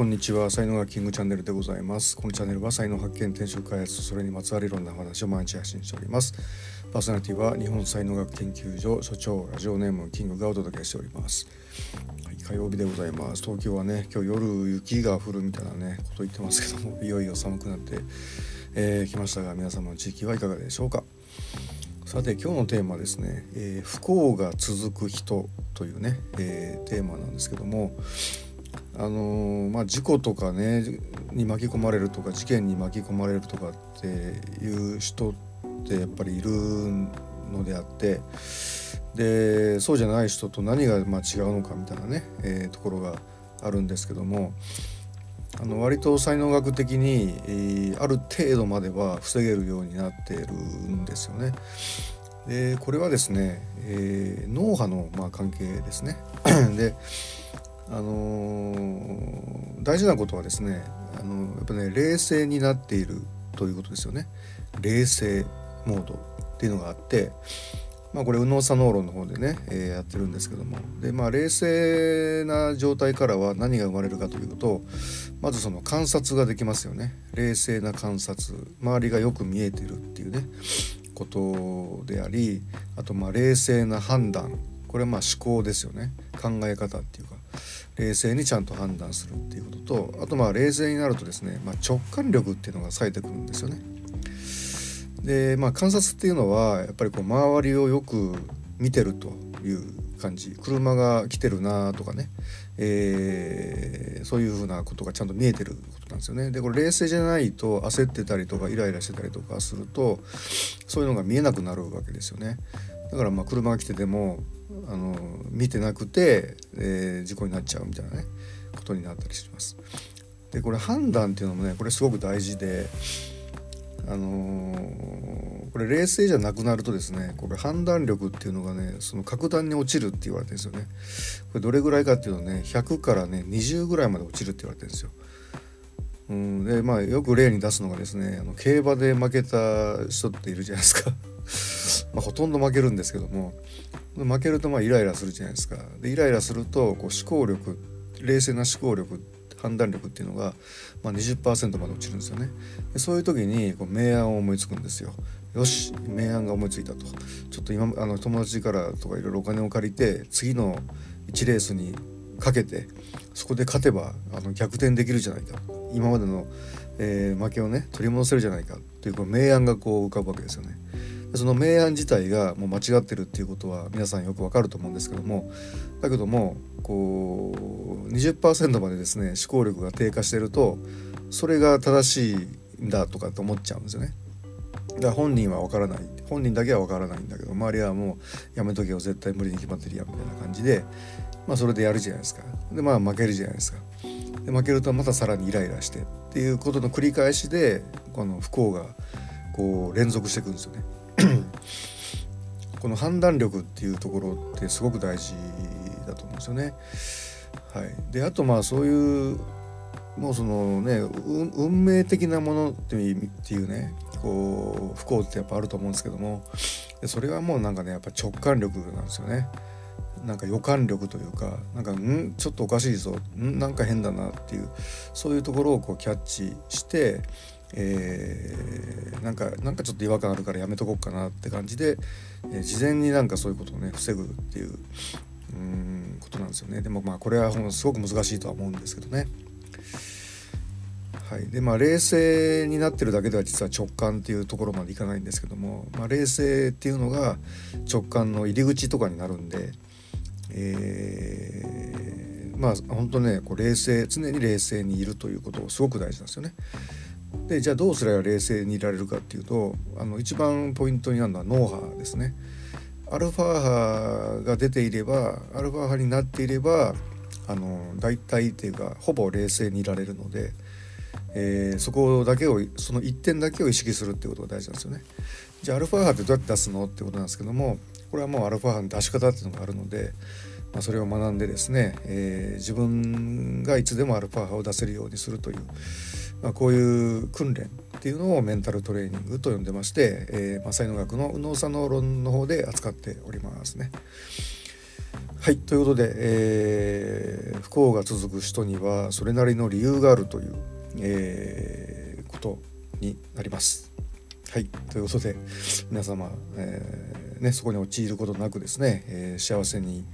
こんにちは。才能がキングチャンネルでございます。このチャンネルは才能発見転職開発それにまつわるいろんな話を毎日発信しております。パーソナリティは日本才能学研究所所長ラジオネームキングがお届けしております。はい、火曜日でございます。東京はね今日夜雪が降るみたいなねこと言ってますけども いよいよ寒くなってき、えー、ましたが皆様の地域はいかがでしょうか。さて今日のテーマはですね、えー、不幸が続く人というね、えー、テーマなんですけどもあの、まあ、事故とかねに巻き込まれるとか事件に巻き込まれるとかっていう人ってやっぱりいるのであってでそうじゃない人と何がま違うのかみたいなね、えー、ところがあるんですけどもあの割と才能学的に、えー、ある程度までは防げるようになっているんですよね。でこれはですね、えー、脳波のま関係ですね。であの、大事なことはですねあのやっぱね冷静になっているということですよね。冷静モードっていうのがあってまあ、これ右脳左脳論の方でね、えー、やってるんですけども。で、まあ、冷静な状態からは何が生まれるかというとまずその観察ができますよね。冷静な観察。周りがよく見えてるっていうねことでありあとまあ冷静な判断。これはまあ思考ですよね考え方っていうか冷静にちゃんと判断するっていうこととあとまあ冷静になるとですね、まあ、直感力っていうのが冴えてくるんですよね。でまあ観察っていうのはやっぱりこう周りをよく見てるという感じ車が来てるなとかね、えー、そういうふうなことがちゃんと見えてることなんですよね。でこれ冷静じゃないと焦ってたりとかイライラしてたりとかするとそういうのが見えなくなるわけですよね。だからまあ車が来ててもあの見てなくて、えー、事故になっちゃうみたいなねことになったりします。でこれ判断っていうのもねこれすごく大事であのー、これ冷静じゃなくなるとですねこれ判断力っていうのがねその格段に落ちるって言われてるんですよね。これどれぐらいかっていうとね100からね20ぐらいまで落ちるって言われてるんですよ。うんでまあよく例に出すのがですねあの競馬で負けた人っているじゃないですか。まあほとんど負けるんですけども。負けるとまあイライラするじゃないですか。でイライラするとこう思考力冷静な思考力判断力っていうのが、まあ、20%まで落ちるんですよね。でそういう時にこう明暗を思いつくんですよ。よし明暗が思いついたと。ちょっと今あの友達からとかいろいろお金を借りて次の1レースにかけてそこで勝てばあの逆転できるじゃないか。今までの、えー、負けをね取り戻せるじゃないか。というこう明暗がこう浮かぶわけですよね。その明暗自体がもう間違ってるっていうことは皆さんよくわかると思うんですけどもだけどもこう20%までですね思考力が低下してるとそれが正しいんだとかって思っちゃうんですよね。だから本人はわからない。本人だけはわからないんだけど周りはもうやめとけよ絶対無理に決まってるやんみたいな感じでまあそれでやるじゃないですか。でまあ負けるじゃないですか。で負けるとまたさらにイライラしてっていうことの繰り返しでこの不幸がこう連続していくんですよね。この判断力っていうところってすごく大事だと思うんですよね。はい、であとまあそういうもうそのね運命的なものっていうねこう不幸ってやっぱあると思うんですけどもそれはもうなんかねやっぱ直感力なんですよね。なんか予感力というかなんかんちょっとおかしいぞんなんか変だなっていうそういうところをこうキャッチしてえー、なんかなんかちょっと違和感あるからやめとこうかなって感じで、えー、事前になんかそういうことをね防ぐっていううんことなんですよねでもまあこれはすごく難しいとは思うんですけどね。はい、でまあ冷静になってるだけでは実は直感っていうところまでいかないんですけども、まあ、冷静っていうのが直感の入り口とかになるんで、えー、まあ本当ねこう冷静常に冷静にいるということすごく大事なんですよね。でじゃあどうすれば冷静にいられるかっていうとあの一番ポイントになるのは脳波ですね。アルファ波が出ていればアルファ波になっていればあの大体っていうかほぼ冷静にいられるので、えー、そこだけをその一点だけを意識するっていうことが大事なんですよね。じゃあアルファ波ってどうやって出すのってことなんですけどもこれはもうアルファ波の出し方っていうのがあるので、まあ、それを学んでですね、えー、自分がいつでもアルファ波を出せるようにするというまあ、こういう訓練っていうのをメンタルトレーニングと呼んでまして、えーまあ、才能学の右脳左脳論の方で扱っておりますね。はいということで、えー、不幸が続く人にはそれなりの理由があるという、えー、ことになります。はいということで皆様、えーね、そこに陥ることなくですね、えー、幸せに、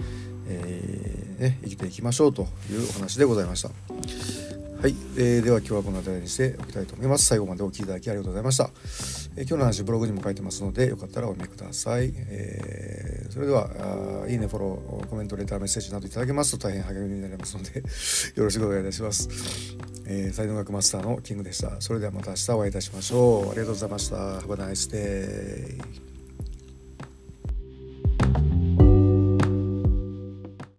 えーね、生きていきましょうというお話でございました。はい、えー、では今日はこの辺りにしておきたいと思います。最後までお聴きいただきありがとうございました。えー、今日の話ブログにも書いてますのでよかったらお見ください。えー、それではいいね、フォロー、コメント、レター、メッセージなどいただけますと大変励みになりますので よろしくお願いいたします。えー、才能学マスターのキングでした。それではまた明日お会いいたしましょう。ありがとうございました。Have a nice day.